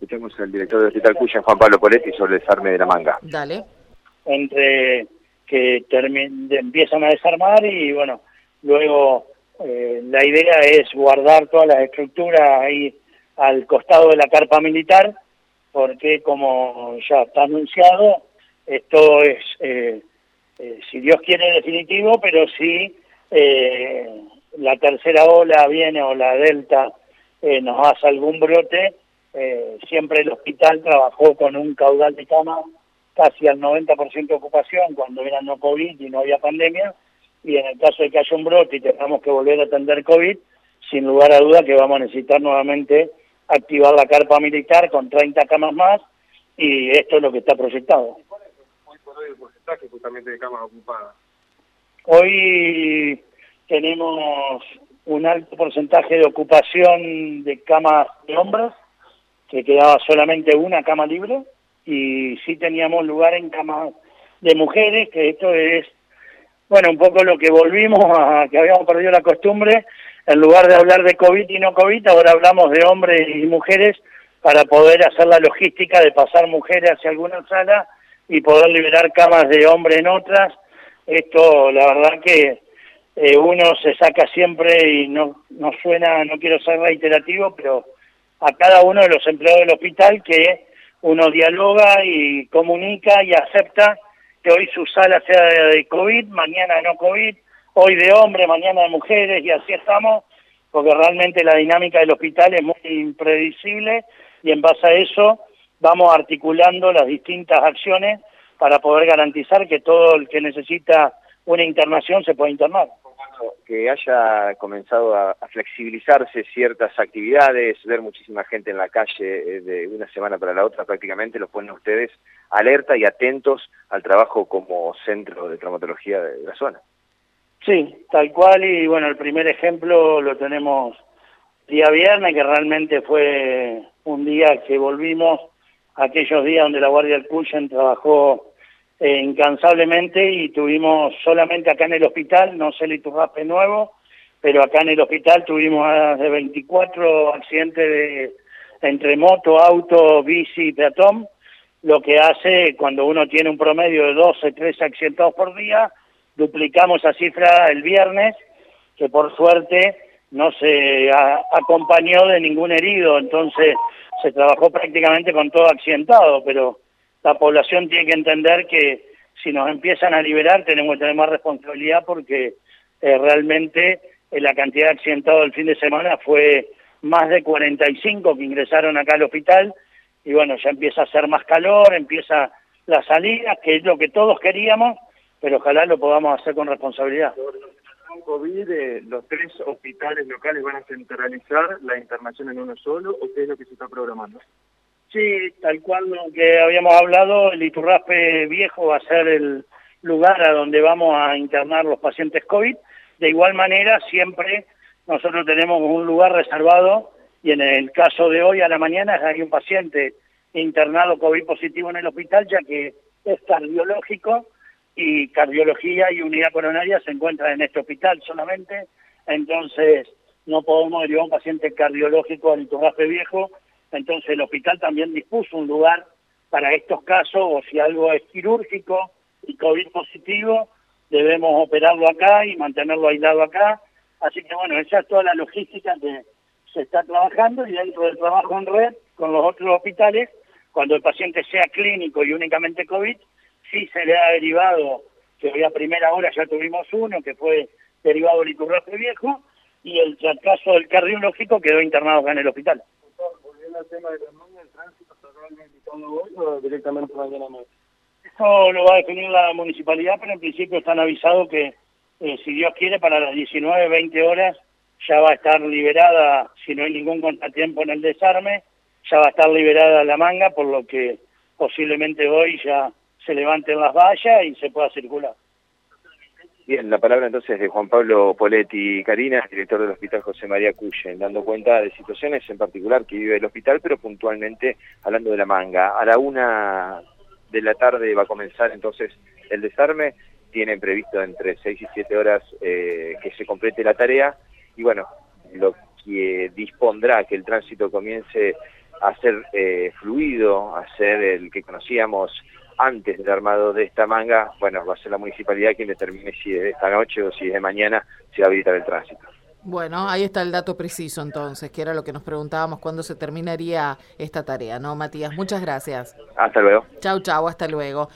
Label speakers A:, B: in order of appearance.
A: escuchamos al director del Hospital Cuya, Juan Pablo Poletti, sobre el desarme de la manga.
B: Dale.
C: Entre que empiezan a desarmar y bueno, luego eh, la idea es guardar todas las estructuras ahí al costado de la carpa militar, porque como ya está anunciado, esto es, eh, eh, si Dios quiere, definitivo, pero si la tercera ola viene o la delta nos hace algún brote, siempre el hospital trabajó con un caudal de cama casi al 90% de ocupación cuando era no COVID y no había pandemia, y en el caso de que haya un brote y tengamos que volver a atender COVID, sin lugar a duda que vamos a necesitar nuevamente activar la carpa militar con 30 camas más y esto es lo que está proyectado.
D: Hoy por hoy el porcentaje justamente de camas ocupadas?
C: Hoy tenemos un alto porcentaje de ocupación de camas de hombres, que quedaba solamente una cama libre, y sí teníamos lugar en camas de mujeres, que esto es bueno, un poco lo que volvimos a que habíamos perdido la costumbre, en lugar de hablar de COVID y no COVID, ahora hablamos de hombres y mujeres para poder hacer la logística de pasar mujeres hacia alguna sala y poder liberar camas de hombres en otras. Esto, la verdad que eh, uno se saca siempre y no, no suena, no quiero ser reiterativo, pero a cada uno de los empleados del hospital que uno dialoga y comunica y acepta que hoy su sala sea de COVID, mañana no COVID, hoy de hombre, mañana de mujeres, y así estamos, porque realmente la dinámica del hospital es muy impredecible y en base a eso vamos articulando las distintas acciones para poder garantizar que todo el que necesita una internación se pueda internar
A: que haya comenzado a, flexibilizarse ciertas actividades, ver muchísima gente en la calle eh, de una semana para la otra, prácticamente los ponen ustedes alerta y atentos al trabajo como centro de traumatología de la zona.
C: Sí, tal cual, y bueno, el primer ejemplo lo tenemos día viernes, que realmente fue un día que volvimos aquellos días donde la Guardia del Cuyen trabajó incansablemente y tuvimos solamente acá en el hospital, no sé el Iturrape nuevo, pero acá en el hospital tuvimos de 24 accidentes de, entre moto, auto, bici y peatón, lo que hace cuando uno tiene un promedio de 12, 13 accidentados por día, duplicamos esa cifra el viernes, que por suerte no se acompañó de ningún herido, entonces se trabajó prácticamente con todo accidentado, pero la población tiene que entender que si nos empiezan a liberar tenemos que tener más responsabilidad porque eh, realmente eh, la cantidad de accidentados del fin de semana fue más de 45 que ingresaron acá al hospital y bueno, ya empieza a hacer más calor, empieza la salida, que es lo que todos queríamos, pero ojalá lo podamos hacer con responsabilidad.
D: COVID, eh, los tres hospitales locales van a centralizar la internación en uno solo, ¿o qué es lo que se está programando?
C: Sí, tal cual lo que habíamos hablado, el Iturraspe Viejo va a ser el lugar a donde vamos a internar los pacientes COVID. De igual manera, siempre nosotros tenemos un lugar reservado y en el caso de hoy a la mañana hay un paciente internado COVID positivo en el hospital, ya que es cardiológico y cardiología y unidad coronaria se encuentran en este hospital solamente, entonces no podemos derivar un paciente cardiológico al Iturraspe Viejo entonces el hospital también dispuso un lugar para estos casos, o si algo es quirúrgico y COVID positivo, debemos operarlo acá y mantenerlo aislado acá. Así que bueno, esa es toda la logística que se está trabajando y dentro del trabajo en red con los otros hospitales, cuando el paciente sea clínico y únicamente COVID, sí se le ha derivado, que hoy a primera hora ya tuvimos uno, que fue derivado del Iturraspe Viejo, y el caso del cardiológico quedó internado acá en el hospital
D: el tema de la manga, el tránsito realmente todo hoy o directamente mañana más?
C: Eso lo va a definir la municipalidad, pero en principio están avisados que, eh, si Dios quiere, para las 19, 20 horas ya va a estar liberada, si no hay ningún contratiempo en el desarme, ya va a estar liberada la manga, por lo que posiblemente hoy ya se levanten las vallas y se pueda circular.
A: Bien, la palabra entonces de Juan Pablo Poletti Karina, director del Hospital José María Cuyen, dando cuenta de situaciones en particular que vive el hospital, pero puntualmente hablando de la manga. A la una de la tarde va a comenzar entonces el desarme, tienen previsto entre seis y siete horas eh, que se complete la tarea y bueno, lo que dispondrá que el tránsito comience a ser eh, fluido, a ser el que conocíamos antes del armado de esta manga, bueno, va a ser la municipalidad quien determine si de esta noche o si de mañana se va a habilitar el tránsito.
B: Bueno, ahí está el dato preciso entonces, que era lo que nos preguntábamos cuándo se terminaría esta tarea, ¿no, Matías? Muchas gracias.
A: Hasta luego.
B: Chau, chau, hasta luego.